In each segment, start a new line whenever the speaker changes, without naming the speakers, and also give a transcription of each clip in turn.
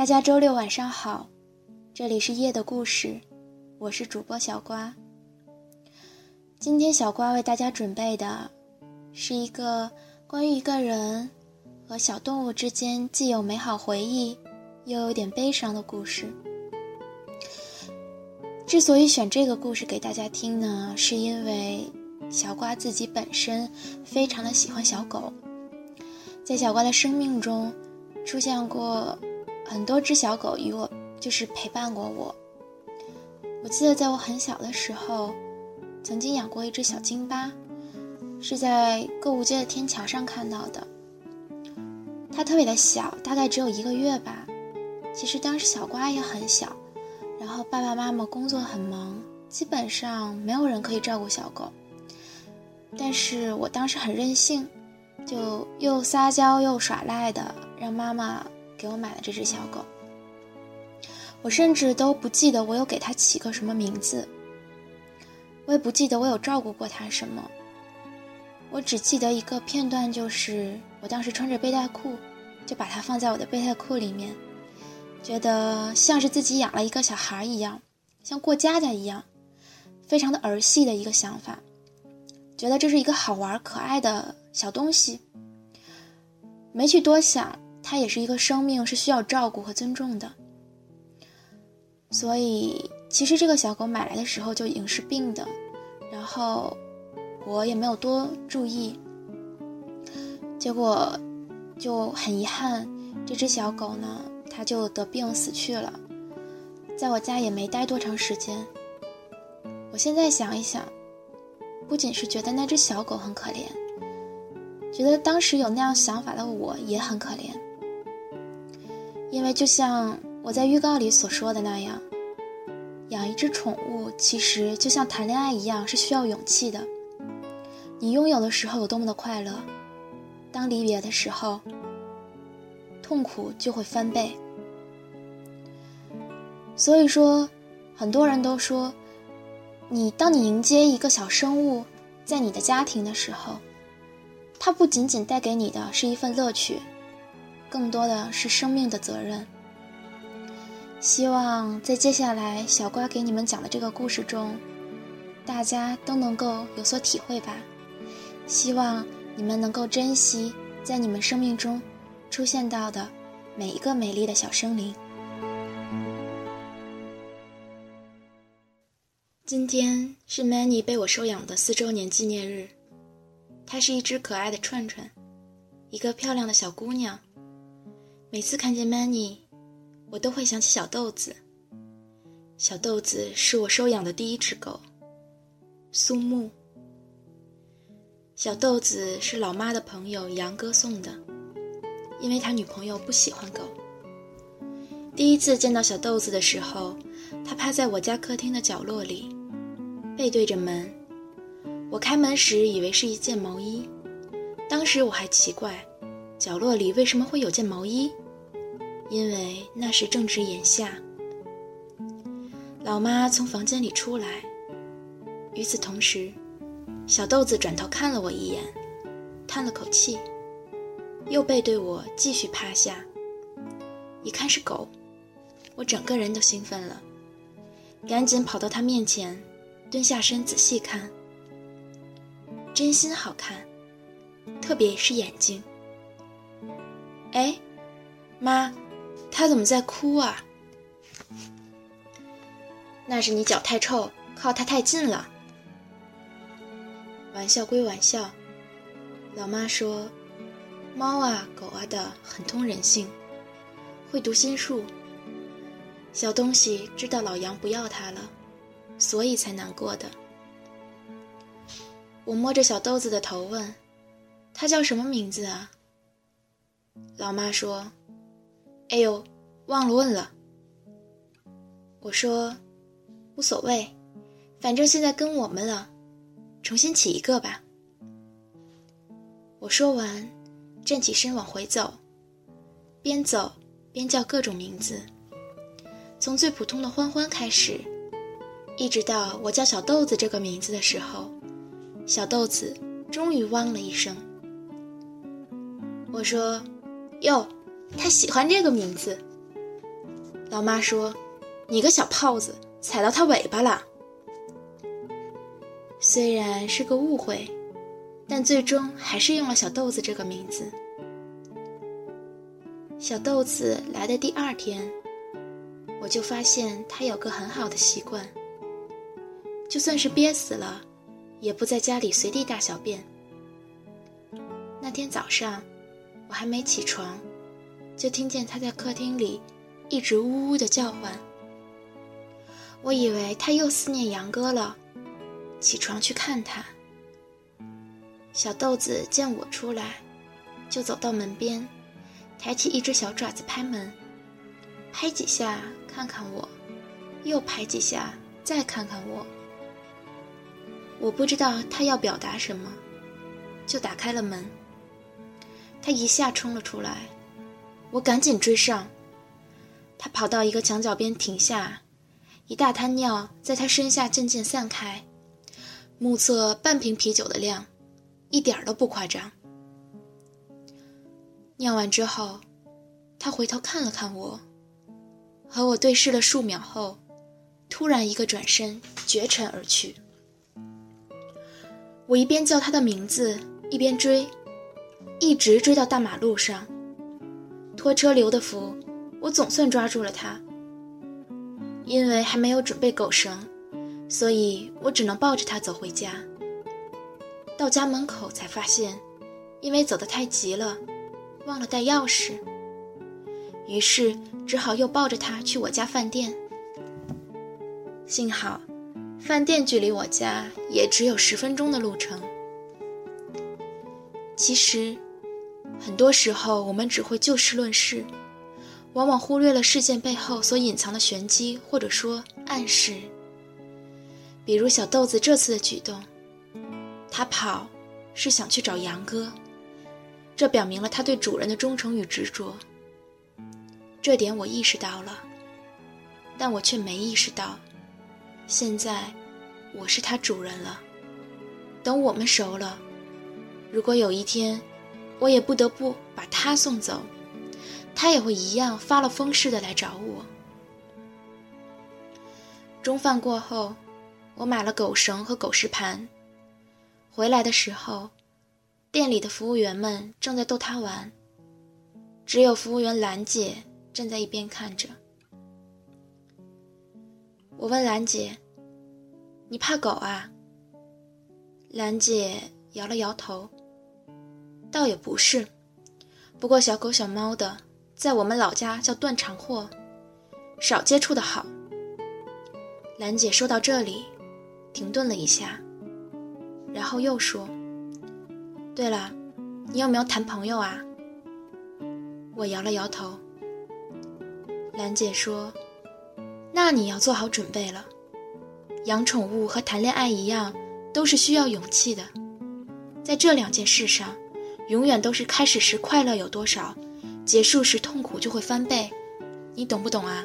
大家周六晚上好，这里是夜的故事，我是主播小瓜。今天小瓜为大家准备的是一个关于一个人和小动物之间既有美好回忆，又有点悲伤的故事。之所以选这个故事给大家听呢，是因为小瓜自己本身非常的喜欢小狗，在小瓜的生命中出现过。很多只小狗与我就是陪伴过我。我记得在我很小的时候，曾经养过一只小京巴，是在购物街的天桥上看到的。它特别的小，大概只有一个月吧。其实当时小瓜也很小，然后爸爸妈妈工作很忙，基本上没有人可以照顾小狗。但是我当时很任性，就又撒娇又耍赖的让妈妈。给我买了这只小狗，我甚至都不记得我有给它起个什么名字，我也不记得我有照顾过它什么，我只记得一个片段，就是我当时穿着背带裤，就把它放在我的背带裤里面，觉得像是自己养了一个小孩一样，像过家家一样，非常的儿戏的一个想法，觉得这是一个好玩可爱的小东西，没去多想。它也是一个生命，是需要照顾和尊重的。所以，其实这个小狗买来的时候就已经是病的，然后我也没有多注意。结果就很遗憾，这只小狗呢，它就得病死去了，在我家也没待多长时间。我现在想一想，不仅是觉得那只小狗很可怜，觉得当时有那样想法的我也很可怜。因为就像我在预告里所说的那样，养一只宠物其实就像谈恋爱一样，是需要勇气的。你拥有的时候有多么的快乐，当离别的时候，痛苦就会翻倍。所以说，很多人都说，你当你迎接一个小生物在你的家庭的时候，它不仅仅带给你的是一份乐趣。更多的是生命的责任。希望在接下来小瓜给你们讲的这个故事中，大家都能够有所体会吧。希望你们能够珍惜在你们生命中出现到的每一个美丽的小生灵。今天是 Manny 被我收养的四周年纪念日，它是一只可爱的串串，一个漂亮的小姑娘。每次看见 Many，我都会想起小豆子。小豆子是我收养的第一只狗，苏木。小豆子是老妈的朋友杨哥送的，因为他女朋友不喜欢狗。第一次见到小豆子的时候，他趴在我家客厅的角落里，背对着门。我开门时以为是一件毛衣，当时我还奇怪。角落里为什么会有件毛衣？因为那时正值炎夏。老妈从房间里出来，与此同时，小豆子转头看了我一眼，叹了口气，又背对我继续趴下。一看是狗，我整个人都兴奋了，赶紧跑到它面前，蹲下身仔细看，真心好看，特别是眼睛。哎，妈，他怎么在哭啊？那是你脚太臭，靠他太近了。玩笑归玩笑，老妈说，猫啊狗啊的很通人性，会读心术。小东西知道老杨不要它了，所以才难过的。我摸着小豆子的头问：“他叫什么名字啊？”老妈说：“哎呦，忘了问了。”我说：“无所谓，反正现在跟我们了，重新起一个吧。”我说完，站起身往回走，边走边叫各种名字，从最普通的欢欢开始，一直到我叫小豆子这个名字的时候，小豆子终于汪了一声。我说：“哟，他喜欢这个名字。”老妈说：“你个小炮子，踩到他尾巴了。”虽然是个误会。但最终还是用了小豆子这个名字。小豆子来的第二天，我就发现他有个很好的习惯，就算是憋死了，也不在家里随地大小便。那天早上，我还没起床，就听见他在客厅里一直呜呜的叫唤。我以为他又思念杨哥了，起床去看他。小豆子见我出来，就走到门边，抬起一只小爪子拍门，拍几下看看我，又拍几下再看看我。我不知道他要表达什么，就打开了门。他一下冲了出来，我赶紧追上。他跑到一个墙角边停下，一大滩尿在他身下渐渐散开，目测半瓶啤酒的量。一点都不夸张。尿完之后，他回头看了看我，和我对视了数秒后，突然一个转身，绝尘而去。我一边叫他的名字，一边追，一直追到大马路上。拖车留的福，我总算抓住了他。因为还没有准备狗绳，所以我只能抱着他走回家。到家门口才发现，因为走得太急了，忘了带钥匙。于是只好又抱着他去我家饭店。幸好，饭店距离我家也只有十分钟的路程。其实，很多时候我们只会就事论事，往往忽略了事件背后所隐藏的玄机，或者说暗示。比如小豆子这次的举动。他跑，是想去找杨哥，这表明了他对主人的忠诚与执着。这点我意识到了，但我却没意识到，现在我是他主人了。等我们熟了，如果有一天，我也不得不把他送走，他也会一样发了疯似的来找我。中饭过后，我买了狗绳和狗食盘。回来的时候，店里的服务员们正在逗他玩，只有服务员兰姐站在一边看着。我问兰姐：“你怕狗啊？”兰姐摇了摇头：“倒也不是，不过小狗小猫的，在我们老家叫断肠货，少接触的好。”兰姐说到这里，停顿了一下。然后又说：“对了，你有没有谈朋友啊？”我摇了摇头。兰姐说：“那你要做好准备了。养宠物和谈恋爱一样，都是需要勇气的。在这两件事上，永远都是开始时快乐有多少，结束时痛苦就会翻倍。你懂不懂啊？”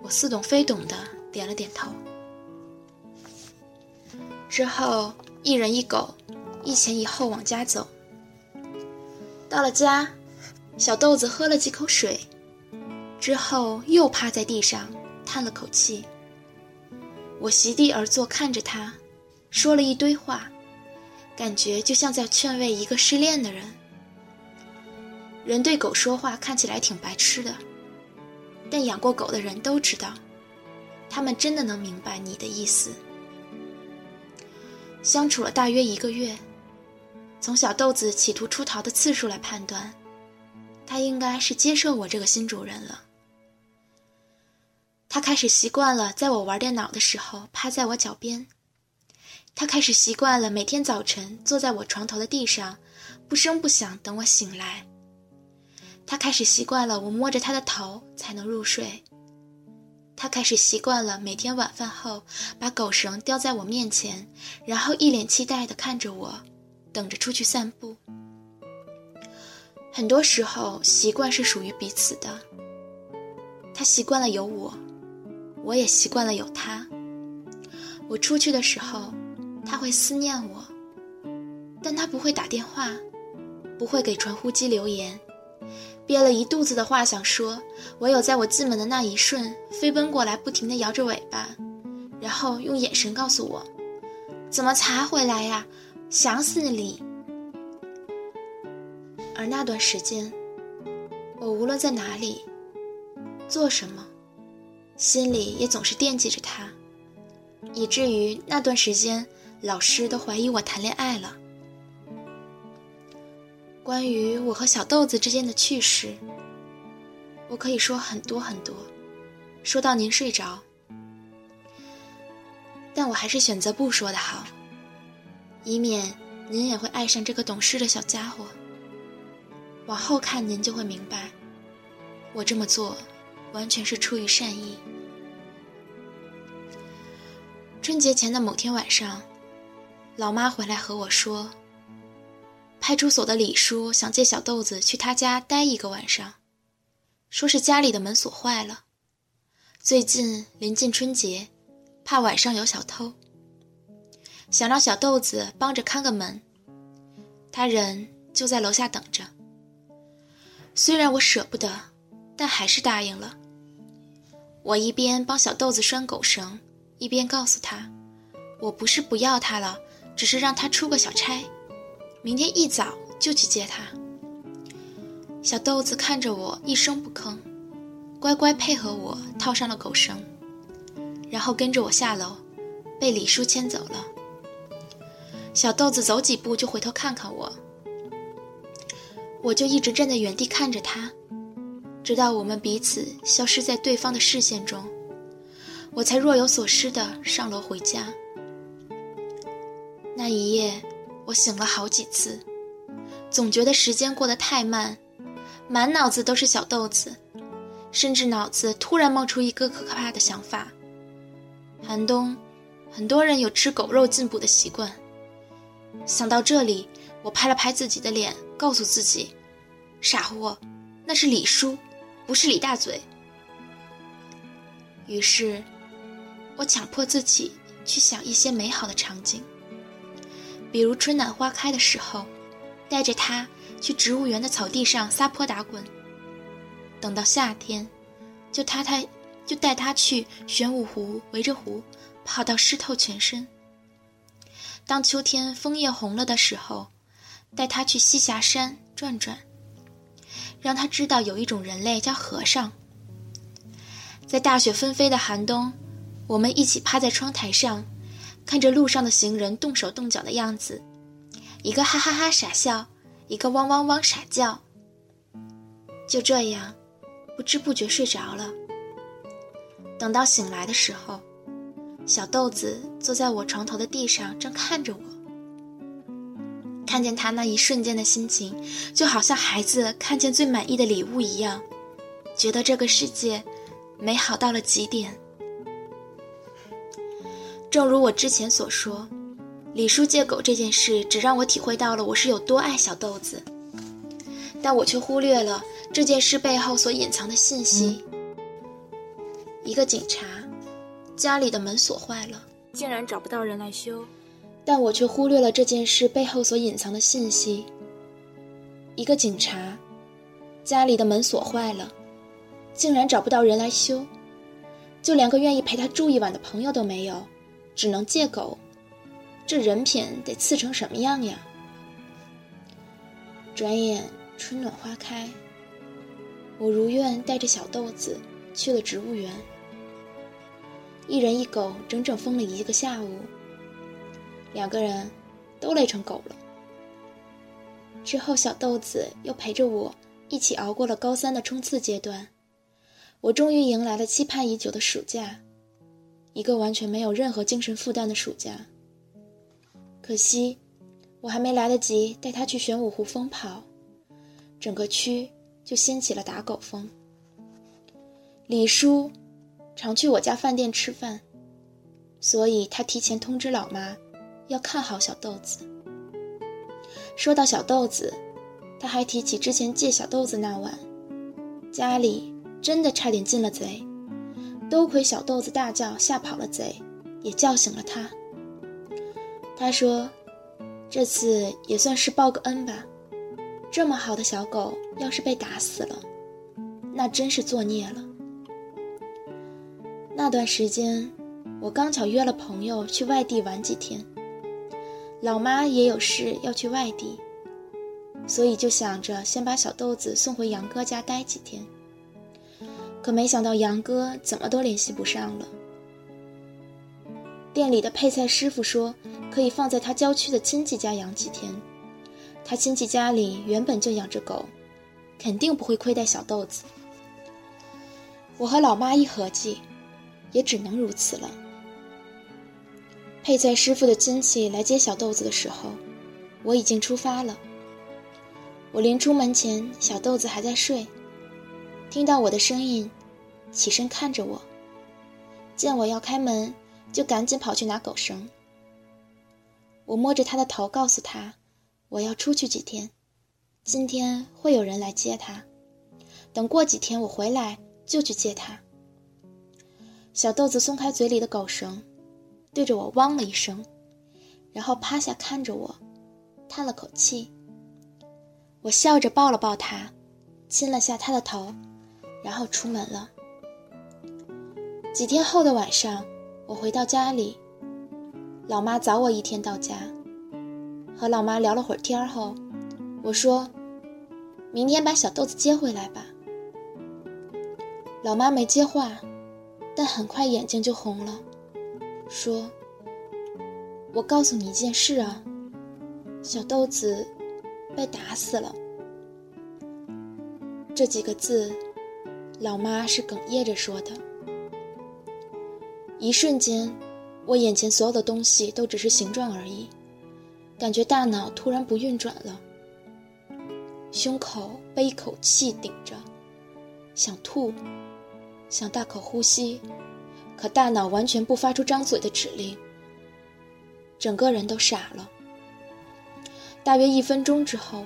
我似懂非懂的点了点头。之后，一人一狗，一前一后往家走。到了家，小豆子喝了几口水，之后又趴在地上叹了口气。我席地而坐，看着他，说了一堆话，感觉就像在劝慰一个失恋的人。人对狗说话看起来挺白痴的，但养过狗的人都知道，他们真的能明白你的意思。相处了大约一个月，从小豆子企图出逃的次数来判断，他应该是接受我这个新主人了。他开始习惯了在我玩电脑的时候趴在我脚边，他开始习惯了每天早晨坐在我床头的地上，不声不响等我醒来。他开始习惯了我摸着他的头才能入睡。他开始习惯了每天晚饭后把狗绳叼在我面前，然后一脸期待地看着我，等着出去散步。很多时候，习惯是属于彼此的。他习惯了有我，我也习惯了有他。我出去的时候，他会思念我，但他不会打电话，不会给传呼机留言。憋了一肚子的话想说，唯有在我进门的那一瞬，飞奔过来，不停地摇着尾巴，然后用眼神告诉我：“怎么才回来呀？想死你！”而那段时间，我无论在哪里，做什么，心里也总是惦记着他，以至于那段时间，老师都怀疑我谈恋爱了。关于我和小豆子之间的趣事，我可以说很多很多，说到您睡着。但我还是选择不说的好，以免您也会爱上这个懂事的小家伙。往后看，您就会明白，我这么做完全是出于善意。春节前的某天晚上，老妈回来和我说。派出所的李叔想借小豆子去他家待一个晚上，说是家里的门锁坏了。最近临近春节，怕晚上有小偷，想让小豆子帮着看个门。他人就在楼下等着。虽然我舍不得，但还是答应了。我一边帮小豆子拴狗绳，一边告诉他：“我不是不要他了，只是让他出个小差。”明天一早就去接他。小豆子看着我一声不吭，乖乖配合我套上了狗绳，然后跟着我下楼，被李叔牵走了。小豆子走几步就回头看看我，我就一直站在原地看着他，直到我们彼此消失在对方的视线中，我才若有所思地上楼回家。那一夜。我醒了好几次，总觉得时间过得太慢，满脑子都是小豆子，甚至脑子突然冒出一个可怕的想法。寒冬，很多人有吃狗肉进补的习惯。想到这里，我拍了拍自己的脸，告诉自己：傻货，那是李叔，不是李大嘴。于是，我强迫自己去想一些美好的场景。比如春暖花开的时候，带着它去植物园的草地上撒泼打滚；等到夏天，就他他就带它去玄武湖围着湖跑到湿透全身；当秋天枫叶红了的时候，带它去栖霞山转转，让它知道有一种人类叫和尚。在大雪纷飞的寒冬，我们一起趴在窗台上。看着路上的行人动手动脚的样子，一个哈哈哈傻笑，一个汪汪汪傻叫。就这样，不知不觉睡着了。等到醒来的时候，小豆子坐在我床头的地上，正看着我。看见他那一瞬间的心情，就好像孩子看见最满意的礼物一样，觉得这个世界美好到了极点。正如我之前所说，李叔借狗这件事，只让我体会到了我是有多爱小豆子，但我却忽略了这件事背后所隐藏的信息。一个警察，家里的门锁坏了，
竟然找不到人来修，
但我却忽略了这件事背后所隐藏的信息。一个警察，家里的门锁坏了，竟然找不到人来修，就连个愿意陪他住一晚的朋友都没有。只能借狗，这人品得次成什么样呀？转眼春暖花开，我如愿带着小豆子去了植物园。一人一狗整整疯了一个下午，两个人都累成狗了。之后，小豆子又陪着我一起熬过了高三的冲刺阶段，我终于迎来了期盼已久的暑假。一个完全没有任何精神负担的暑假。可惜我还没来得及带他去玄武湖疯跑，整个区就掀起了打狗风。李叔常去我家饭店吃饭，所以他提前通知老妈，要看好小豆子。说到小豆子，他还提起之前借小豆子那晚，家里真的差点进了贼，多亏小豆子大叫吓跑了贼，也叫醒了他。他说：“这次也算是报个恩吧，这么好的小狗要是被打死了，那真是作孽了。”那段时间，我刚巧约了朋友去外地玩几天。老妈也有事要去外地，所以就想着先把小豆子送回杨哥家待几天。可没想到杨哥怎么都联系不上了。店里的配菜师傅说可以放在他郊区的亲戚家养几天，他亲戚家里原本就养着狗，肯定不会亏待小豆子。我和老妈一合计，也只能如此了。配菜师傅的亲戚来接小豆子的时候，我已经出发了。我临出门前，小豆子还在睡，听到我的声音，起身看着我，见我要开门，就赶紧跑去拿狗绳。我摸着他的头，告诉他我要出去几天，今天会有人来接他，等过几天我回来就去接他。小豆子松开嘴里的狗绳。对着我汪了一声，然后趴下看着我，叹了口气。我笑着抱了抱他，亲了下他的头，然后出门了。几天后的晚上，我回到家里，老妈早我一天到家。和老妈聊了会儿天后，我说：“明天把小豆子接回来吧。”老妈没接话，但很快眼睛就红了。说：“我告诉你一件事啊，小豆子被打死了。”这几个字，老妈是哽咽着说的。一瞬间，我眼前所有的东西都只是形状而已，感觉大脑突然不运转了，胸口被一口气顶着，想吐，想大口呼吸。可大脑完全不发出张嘴的指令，整个人都傻了。大约一分钟之后，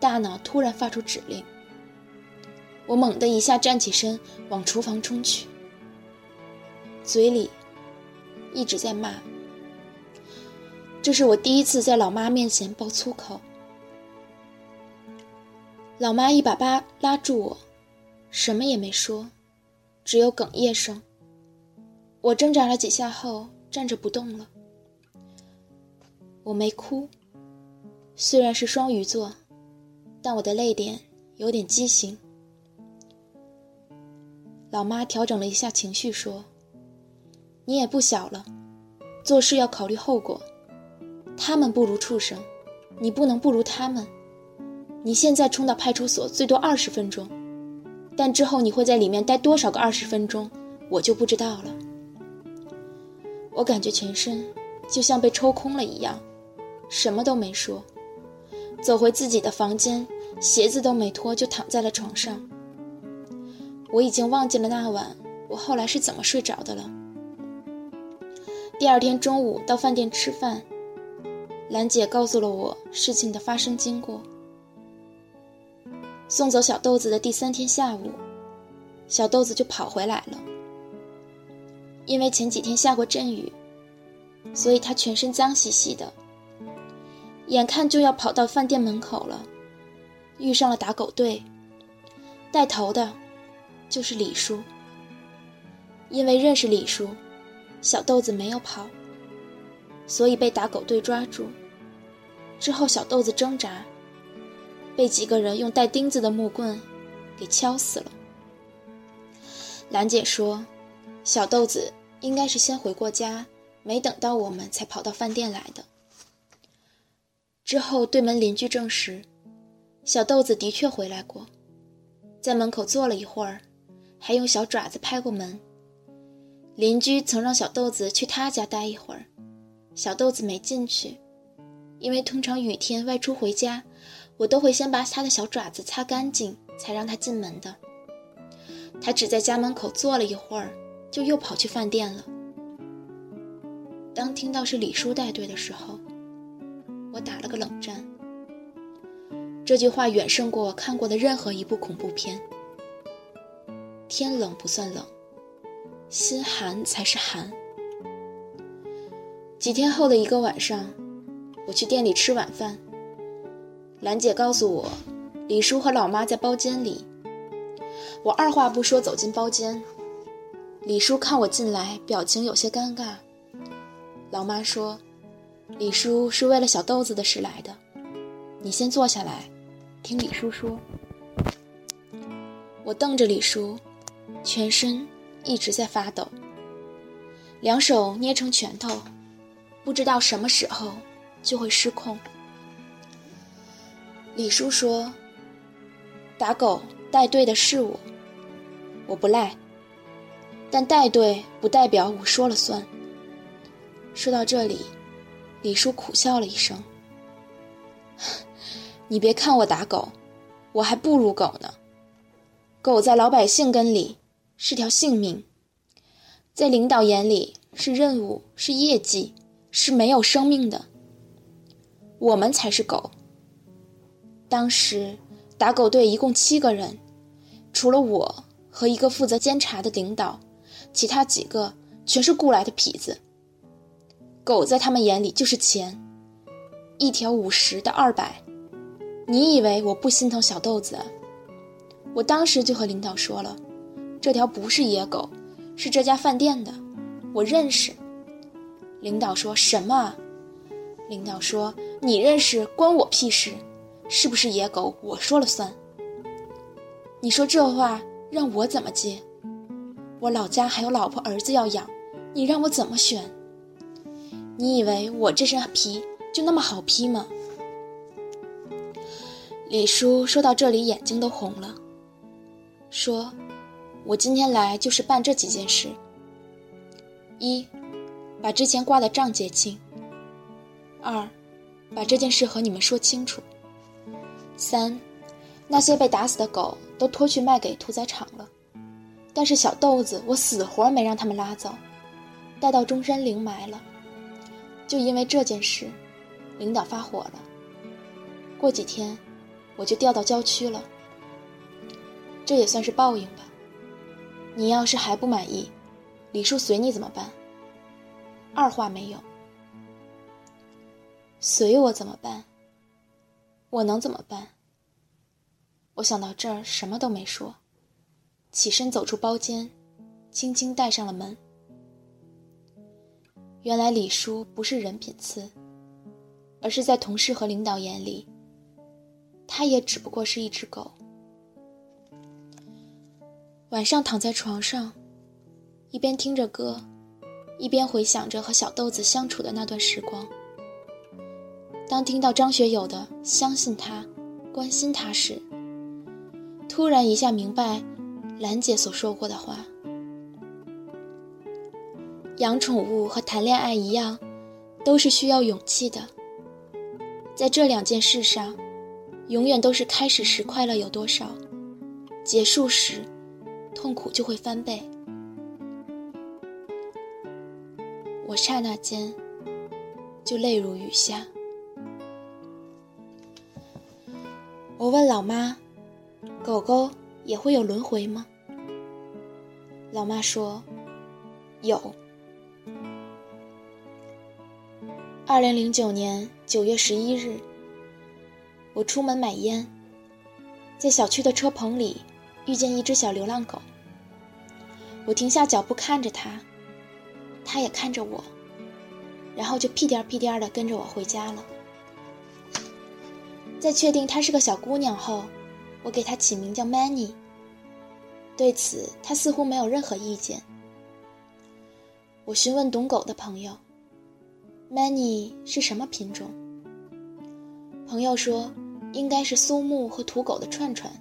大脑突然发出指令，我猛地一下站起身，往厨房冲去，嘴里一直在骂。这是我第一次在老妈面前爆粗口。老妈一把把拉住我，什么也没说，只有哽咽声。我挣扎了几下后，站着不动了。我没哭，虽然是双鱼座，但我的泪点有点畸形。老妈调整了一下情绪，说：“你也不小了，做事要考虑后果。他们不如畜生，你不能不如他们。你现在冲到派出所最多二十分钟，但之后你会在里面待多少个二十分钟，我就不知道了。”我感觉全身就像被抽空了一样，什么都没说，走回自己的房间，鞋子都没脱就躺在了床上。我已经忘记了那晚我后来是怎么睡着的了。第二天中午到饭店吃饭，兰姐告诉了我事情的发生经过。送走小豆子的第三天下午，小豆子就跑回来了。因为前几天下过阵雨，所以他全身脏兮兮的。眼看就要跑到饭店门口了，遇上了打狗队。带头的，就是李叔。因为认识李叔，小豆子没有跑，所以被打狗队抓住。之后小豆子挣扎，被几个人用带钉子的木棍给敲死了。兰姐说，小豆子。应该是先回过家，没等到我们才跑到饭店来的。之后对门邻居证实，小豆子的确回来过，在门口坐了一会儿，还用小爪子拍过门。邻居曾让小豆子去他家待一会儿，小豆子没进去，因为通常雨天外出回家，我都会先把他的小爪子擦干净，才让他进门的。他只在家门口坐了一会儿，就又跑去饭店了。当听到是李叔带队的时候，我打了个冷战。这句话远胜过我看过的任何一部恐怖片。天冷不算冷，心寒才是寒。几天后的一个晚上，我去店里吃晚饭。兰姐告诉我，李叔和老妈在包间里。我二话不说走进包间。李叔看我进来，表情有些尴尬。老妈说：“李叔是为了小豆子的事来的，你先坐下来，听李叔说。”我瞪着李叔，全身一直在发抖，两手捏成拳头。不知道什么时候就会失控。李叔说：“打狗带队的是我，我不赖。但带队不代表我说了算。”说到这里，李叔苦笑了一声：“ 你别看我打狗，我还不如狗呢。狗在老百姓根里是条性命，在领导眼里是任务，是业绩。”是没有生命的，我们才是狗。当时打狗队一共七个人，除了我和一个负责监察的领导，其他几个全是雇来的痞子。狗在他们眼里就是钱，一条五十的二百。你以为我不心疼小豆子？我当时就和领导说了，这条不是野狗，是这家饭店的，我认识。领导说什么？领导说：“你认识关我屁事，是不是野狗我说了算。”你说这话让我怎么接？我老家还有老婆儿子要养，你让我怎么选？你以为我这身皮就那么好披吗？李叔说到这里眼睛都红了，说：“我今天来就是办这几件事。一。”把之前挂的账结清。二，把这件事和你们说清楚。三，那些被打死的狗都拖去卖给屠宰场了，但是小豆子我死活没让他们拉走，带到中山陵埋了。就因为这件事，领导发火了。过几天，我就调到郊区了。这也算是报应吧。你要是还不满意，李叔随你怎么办？二话没有，随我怎么办？我能怎么办？我想到这儿，什么都没说，起身走出包间，轻轻带上了门。原来李叔不是人品次，而是在同事和领导眼里，他也只不过是一只狗。晚上躺在床上，一边听着歌。一边回想着和小豆子相处的那段时光，当听到张学友的“相信他，关心他”时，突然一下明白兰姐所说过的话：养宠物和谈恋爱一样，都是需要勇气的。在这两件事上，永远都是开始时快乐有多少，结束时痛苦就会翻倍。我刹那间就泪如雨下。我问老妈：“狗狗也会有轮回吗？”老妈说：“有。”二零零九年九月十一日，我出门买烟，在小区的车棚里遇见一只小流浪狗。我停下脚步看着它。它也看着我，然后就屁颠屁颠的跟着我回家了。在确定她是个小姑娘后，我给她起名叫 Manny。对此，她似乎没有任何意见。我询问懂狗的朋友：“Many 是什么品种？”朋友说：“应该是苏木和土狗的串串。”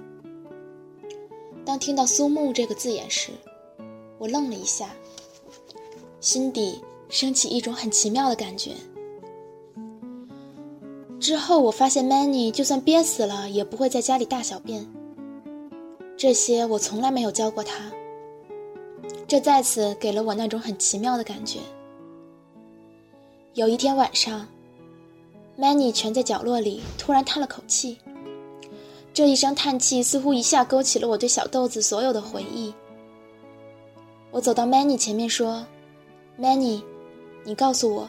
当听到“苏木”这个字眼时，我愣了一下。心底升起一种很奇妙的感觉。之后我发现，Manny 就算憋死了，也不会在家里大小便。这些我从来没有教过他，这再次给了我那种很奇妙的感觉。有一天晚上，Manny 蜷在角落里，突然叹了口气。这一声叹气似乎一下勾起了我对小豆子所有的回忆。我走到 Manny 前面说：“Manny，你告诉我，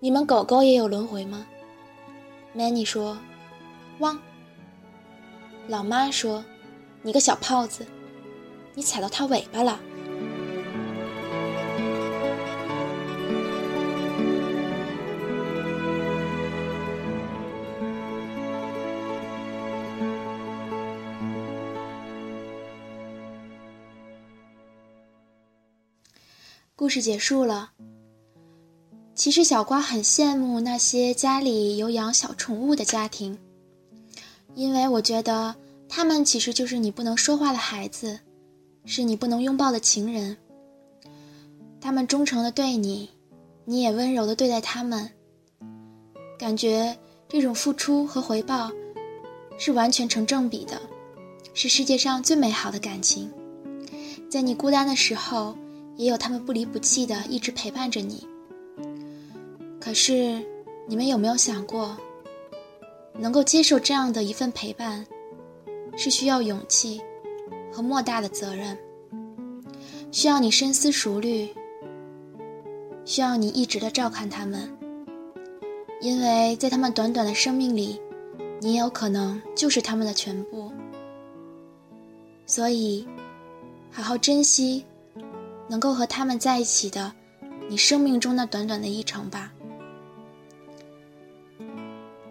你们狗狗也有轮回吗？”Manny 说：“汪。”老妈说：“你个小胖子，你踩到它尾巴了。”故事结束了。其实小瓜很羡慕那些家里有养小宠物的家庭，因为我觉得他们其实就是你不能说话的孩子，是你不能拥抱的情人。他们忠诚的对你，你也温柔的对待他们。感觉这种付出和回报是完全成正比的，是世界上最美好的感情。在你孤单的时候。也有他们不离不弃的一直陪伴着你。可是，你们有没有想过，能够接受这样的一份陪伴，是需要勇气和莫大的责任，需要你深思熟虑，需要你一直的照看他们，因为在他们短短的生命里，你也有可能就是他们的全部。所以，好好珍惜。能够和他们在一起的，你生命中那短短的一程吧。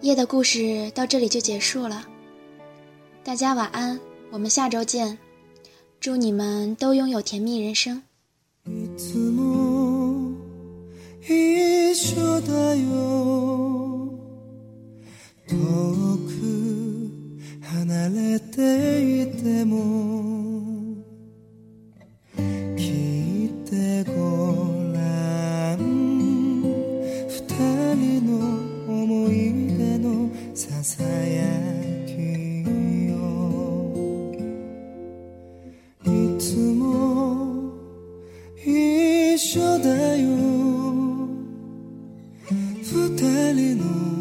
夜的故事到这里就结束了，大家晚安，我们下周见，祝你们都拥有甜蜜人生。
二人の